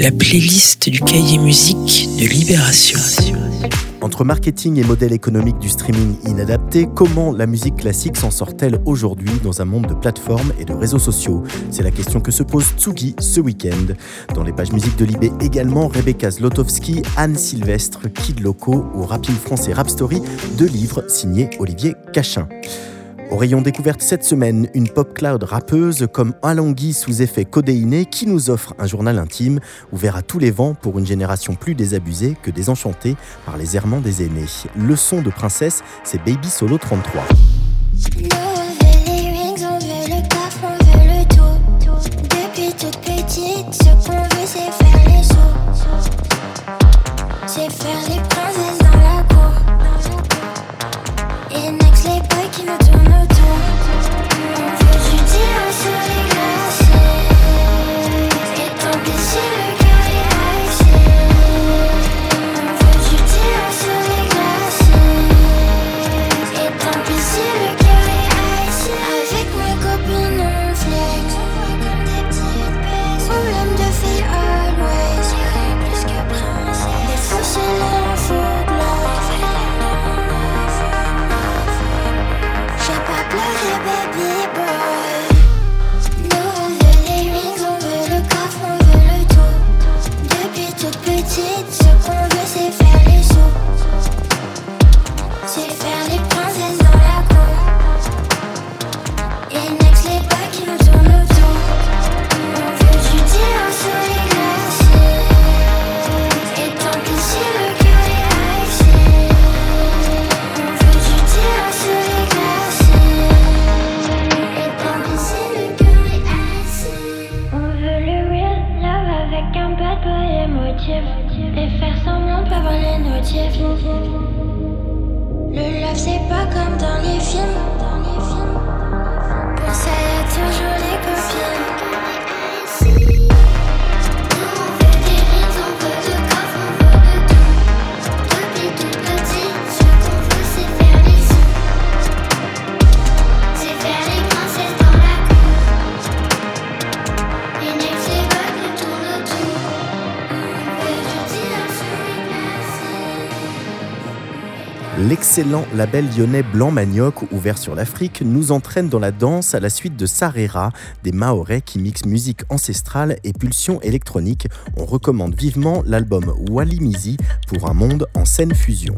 la playlist du cahier musique de Libération. Entre marketing et modèle économique du streaming inadapté, comment la musique classique s'en sort-elle aujourd'hui dans un monde de plateformes et de réseaux sociaux? C'est la question que se pose Tsugi ce week-end. Dans les pages musique de Libé également, Rebecca Zlotowski, Anne Sylvestre, Kid Loco ou Rapide France Rap Story, deux livres signés Olivier Cachin. Au rayon découverte cette semaine, une pop cloud rappeuse comme Alangui sous effet codéiné qui nous offre un journal intime ouvert à tous les vents pour une génération plus désabusée que désenchantée par les errements des aînés. Le son de princesse, c'est Baby Solo 33. C'est faire les princesses dans la cour. Et les qui nous tournent L'excellent label lyonnais Blanc Manioc, ouvert sur l'Afrique, nous entraîne dans la danse à la suite de Sarera, des Mahorais qui mixent musique ancestrale et pulsion électronique. On recommande vivement l'album Walimizi pour un monde en scène fusion.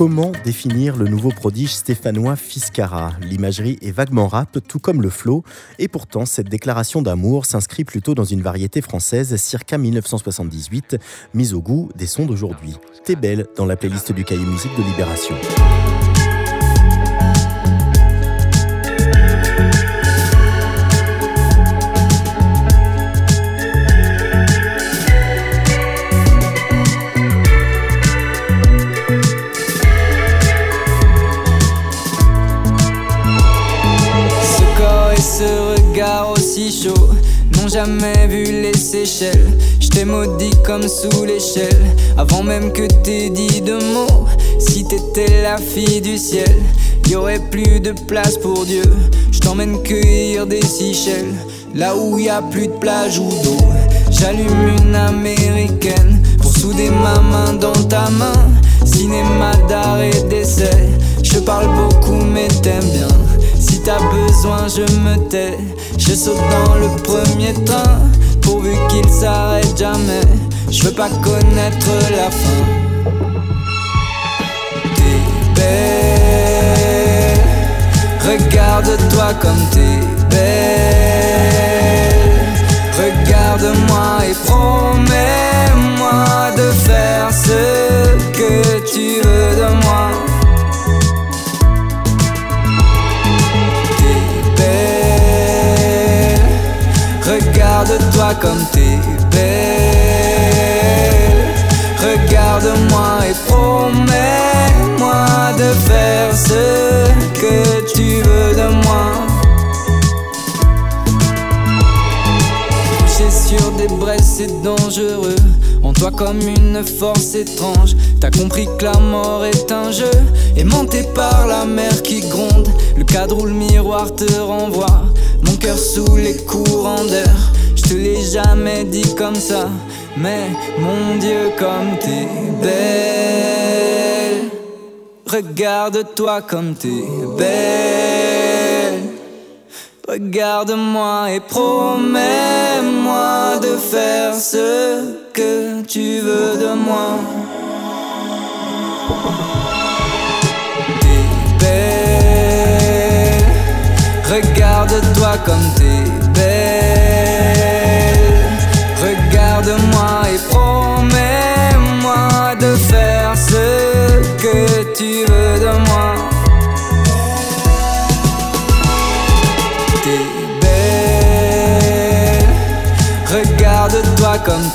Comment définir le nouveau prodige stéphanois Fiscara? L'imagerie est vaguement rap, tout comme le flow, et pourtant cette déclaration d'amour s'inscrit plutôt dans une variété française circa 1978, mise au goût des sons d'aujourd'hui. T'es belle dans la playlist du cahier musique de Libération. Les Seychelles. Je t'ai maudit comme sous l'échelle, avant même que t'aies dit de mots. Si t'étais la fille du ciel, y aurait plus de place pour Dieu. Je t'emmène cueillir des Seychelles, là où y a plus de plage ou d'eau. J'allume une américaine pour souder ma main dans ta main. Cinéma d'art et d'essai, je parle beaucoup mais t'aimes bien. Si t'as besoin, je me tais. Je saute dans le premier train, pourvu qu'il s'arrête jamais. Je veux pas connaître la fin. T'es belle, regarde-toi comme t'es belle. Regarde-moi et promets-moi de faire ce que tu veux de moi. Comme t'es belle. Regarde-moi et promets-moi de faire ce que tu veux de moi. Coucher sur des braises, c'est dangereux. En toi comme une force étrange. T'as compris que la mort est un jeu. Aimanté par la mer qui gronde. Le cadre où le miroir te renvoie. Mon cœur sous les courants d'air. Je l'ai jamais dit comme ça. Mais mon Dieu, comme t'es belle. Regarde-toi comme t'es belle. Regarde-moi et promets-moi de faire ce que tu veux de moi. T'es belle, regarde-toi comme t'es belle. Tu veux de moi. T'es belle, regarde-toi comme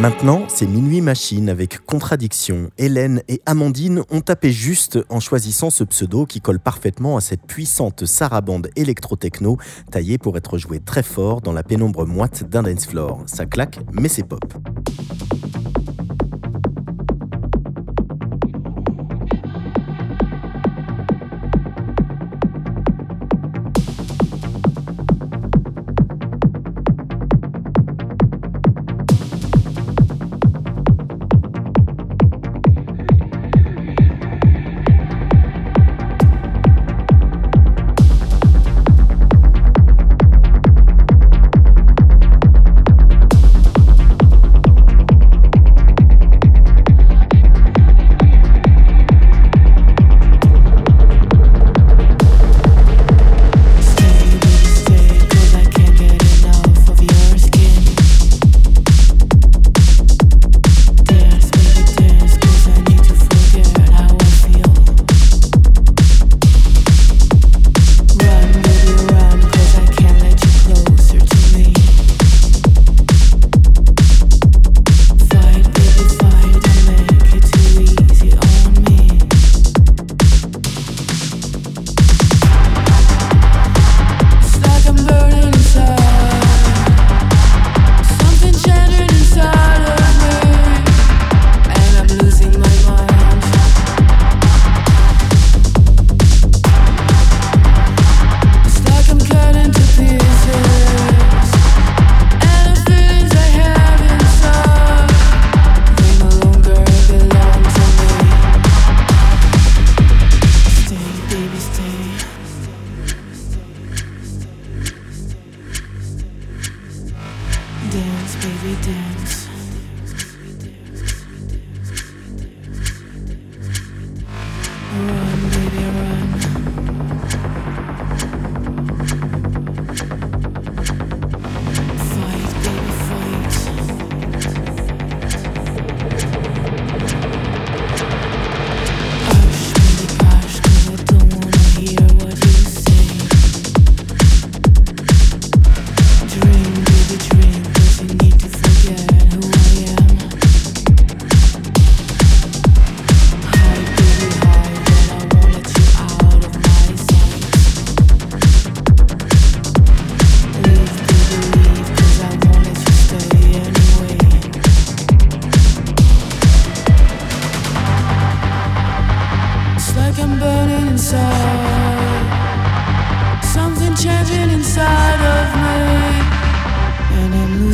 Maintenant, c'est Minuit Machine avec Contradiction. Hélène et Amandine ont tapé juste en choisissant ce pseudo qui colle parfaitement à cette puissante sarabande électro-techno taillée pour être jouée très fort dans la pénombre moite d'un dance floor. Ça claque, mais c'est pop.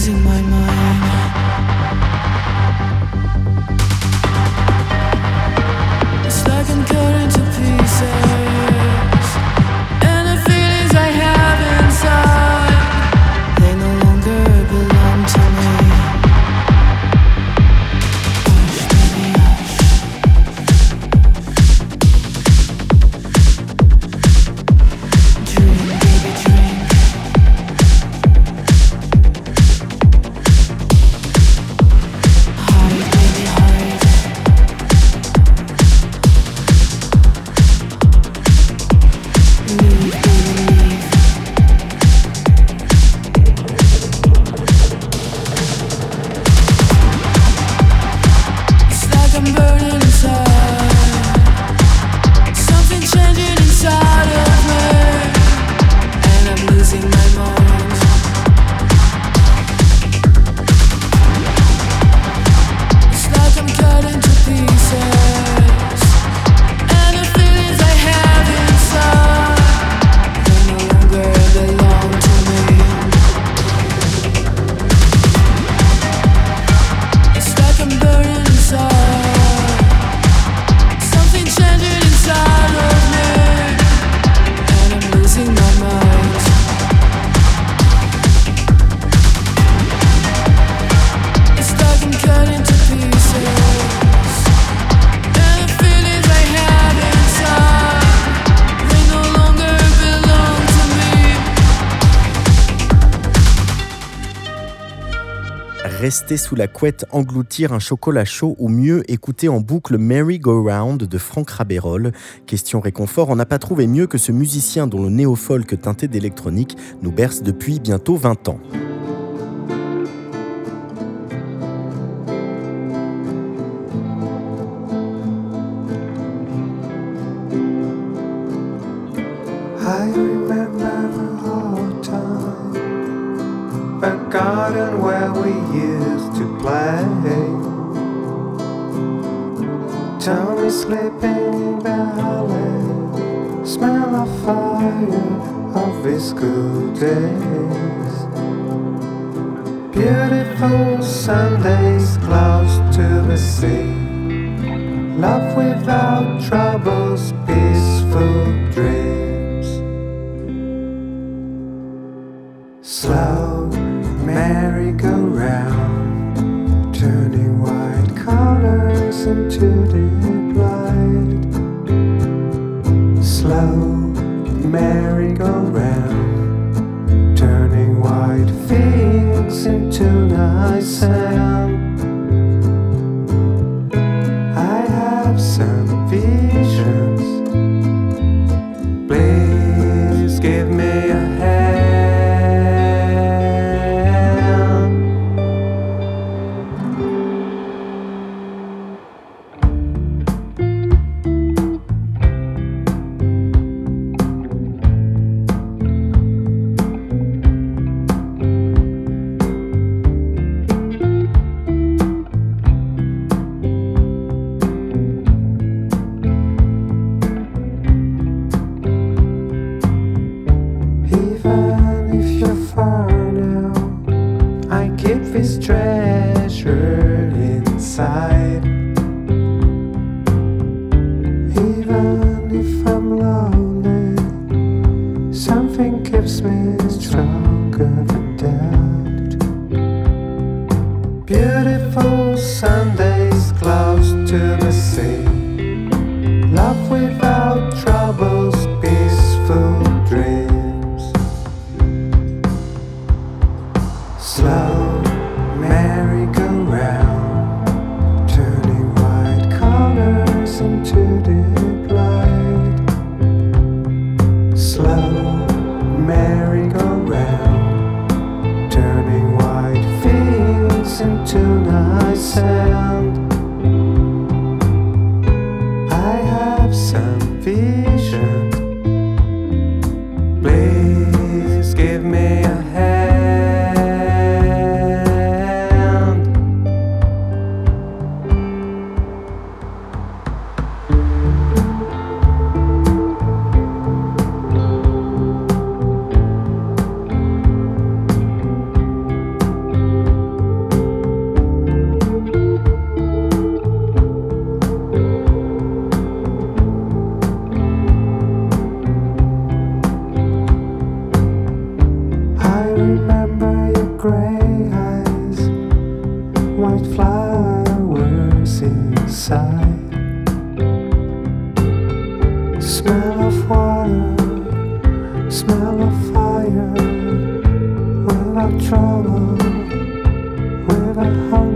In my mind. Rester sous la couette, engloutir un chocolat chaud ou mieux écouter en boucle Merry Go Round de Franck Rabérol. Question réconfort, on n'a pas trouvé mieux que ce musicien dont le néo-folk teinté d'électronique nous berce depuis bientôt 20 ans. a garden where we used to play. Tommy sleeping in the alley, smell of fire of his good days. Beautiful Sundays close to the sea. Love without troubles, peaceful dreams. said remember your gray eyes, white flowers inside, smell of water, smell of fire, without trouble, without hunger.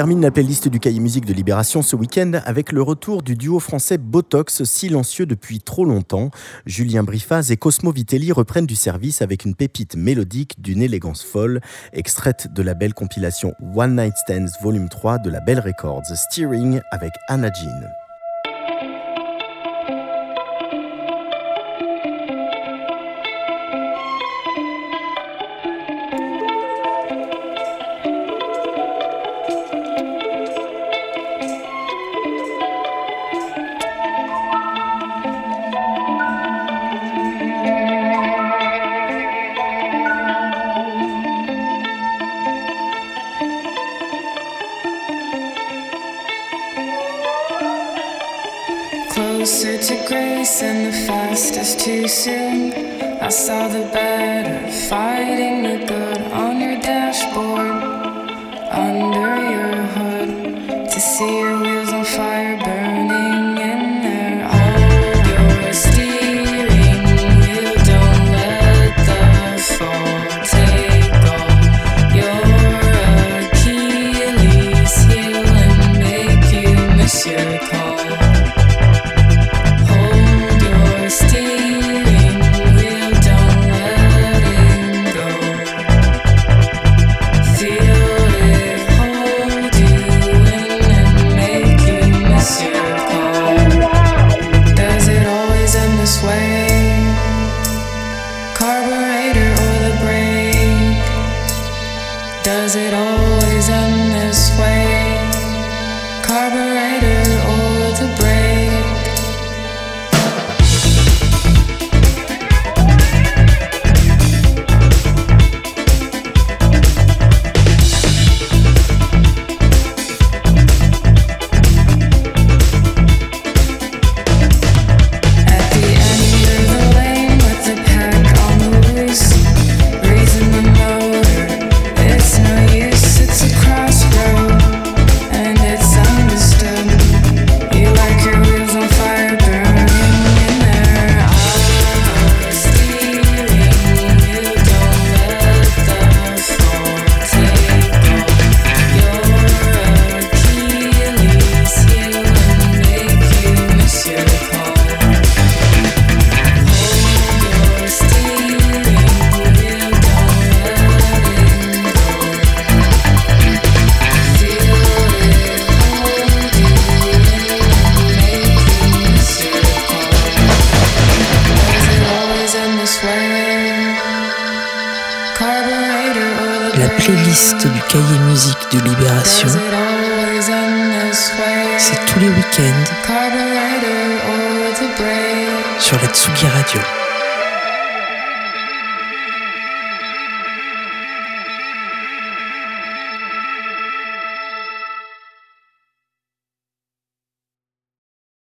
Termine la playlist du cahier musique de Libération ce week-end avec le retour du duo français Botox, silencieux depuis trop longtemps. Julien Briffaz et Cosmo Vitelli reprennent du service avec une pépite mélodique d'une élégance folle, extraite de la belle compilation One Night Stands Volume 3 de la Belle Records, Steering avec Anna Jean.